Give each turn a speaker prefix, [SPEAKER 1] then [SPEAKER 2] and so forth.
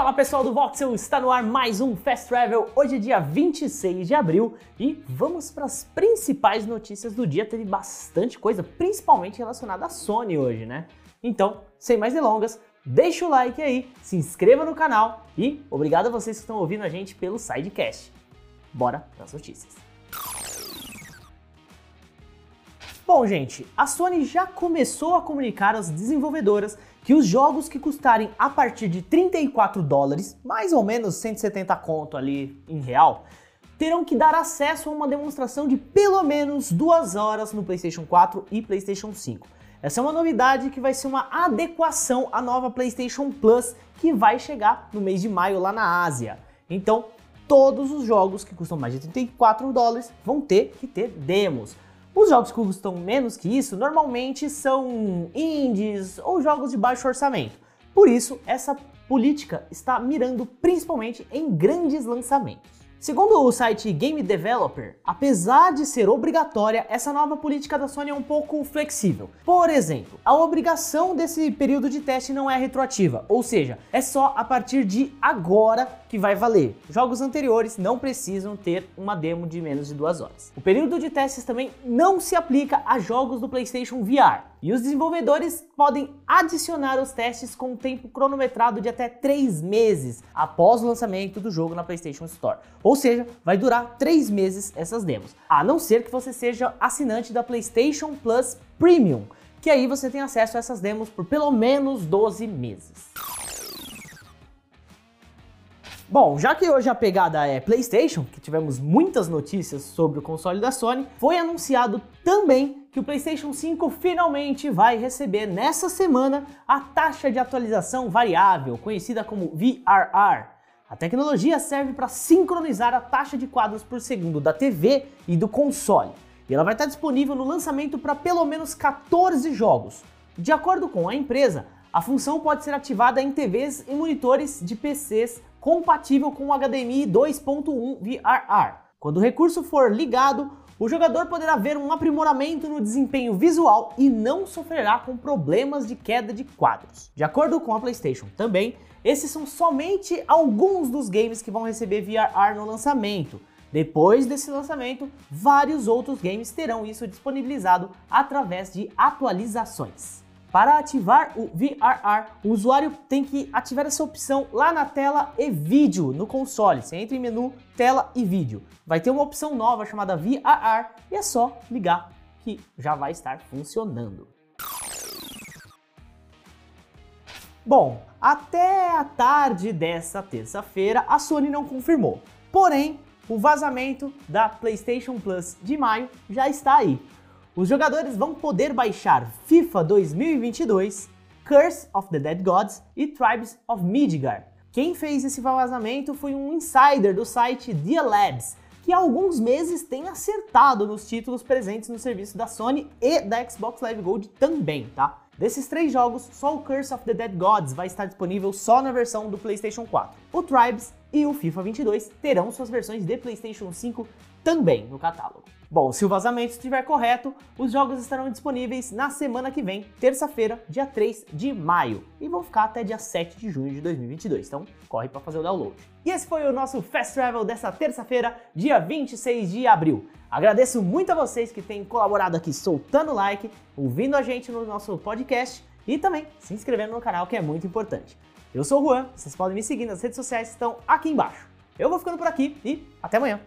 [SPEAKER 1] Fala pessoal do Voxel, está no ar mais um Fast Travel. Hoje é dia 26 de abril e vamos para as principais notícias do dia. Teve bastante coisa, principalmente relacionada à Sony hoje, né? Então, sem mais delongas, deixa o like aí, se inscreva no canal e obrigado a vocês que estão ouvindo a gente pelo Sidecast. Bora para as notícias. Bom, gente, a Sony já começou a comunicar às desenvolvedoras que os jogos que custarem a partir de 34 dólares, mais ou menos 170 conto ali em real, terão que dar acesso a uma demonstração de pelo menos duas horas no PlayStation 4 e PlayStation 5. Essa é uma novidade que vai ser uma adequação à nova PlayStation Plus que vai chegar no mês de maio lá na Ásia. Então, todos os jogos que custam mais de 34 dólares vão ter que ter demos. Os jogos que custam menos que isso normalmente são indies ou jogos de baixo orçamento. Por isso, essa política está mirando principalmente em grandes lançamentos. Segundo o site Game Developer, apesar de ser obrigatória, essa nova política da Sony é um pouco flexível. Por exemplo, a obrigação desse período de teste não é retroativa, ou seja, é só a partir de agora que vai valer. Jogos anteriores não precisam ter uma demo de menos de duas horas. O período de testes também não se aplica a jogos do PlayStation VR. E os desenvolvedores podem adicionar os testes com um tempo cronometrado de até 3 meses após o lançamento do jogo na PlayStation Store. Ou seja, vai durar 3 meses essas demos, a não ser que você seja assinante da PlayStation Plus Premium, que aí você tem acesso a essas demos por pelo menos 12 meses. Bom, já que hoje a pegada é PlayStation, que tivemos muitas notícias sobre o console da Sony, foi anunciado também que o PlayStation 5 finalmente vai receber nessa semana a taxa de atualização variável, conhecida como VRR. A tecnologia serve para sincronizar a taxa de quadros por segundo da TV e do console. E ela vai estar disponível no lançamento para pelo menos 14 jogos. De acordo com a empresa, a função pode ser ativada em TVs e monitores de PCs compatível com o HDMI 2.1 VRR. Quando o recurso for ligado, o jogador poderá ver um aprimoramento no desempenho visual e não sofrerá com problemas de queda de quadros. De acordo com a PlayStation também, esses são somente alguns dos games que vão receber VRR no lançamento. Depois desse lançamento, vários outros games terão isso disponibilizado através de atualizações. Para ativar o VRR, o usuário tem que ativar essa opção lá na tela e vídeo no console. Você entra em menu, tela e vídeo. Vai ter uma opção nova chamada VRR e é só ligar que já vai estar funcionando. Bom, até a tarde dessa terça-feira a Sony não confirmou. Porém, o vazamento da PlayStation Plus de maio já está aí. Os jogadores vão poder baixar FIFA 2022, Curse of the Dead Gods e Tribes of Midgard. Quem fez esse vazamento foi um insider do site Dia Labs, que há alguns meses tem acertado nos títulos presentes no serviço da Sony e da Xbox Live Gold também, tá? Desses três jogos, só o Curse of the Dead Gods vai estar disponível só na versão do PlayStation 4. O Tribes e o FIFA 22 terão suas versões de PlayStation 5 também no catálogo. Bom, se o vazamento estiver correto, os jogos estarão disponíveis na semana que vem, terça-feira, dia 3 de maio, e vão ficar até dia 7 de junho de 2022. Então, corre para fazer o download. E esse foi o nosso Fast Travel dessa terça-feira, dia 26 de abril. Agradeço muito a vocês que têm colaborado aqui soltando like, ouvindo a gente no nosso podcast e também se inscrevendo no canal, que é muito importante. Eu sou o Juan, vocês podem me seguir nas redes sociais que estão aqui embaixo. Eu vou ficando por aqui e até amanhã.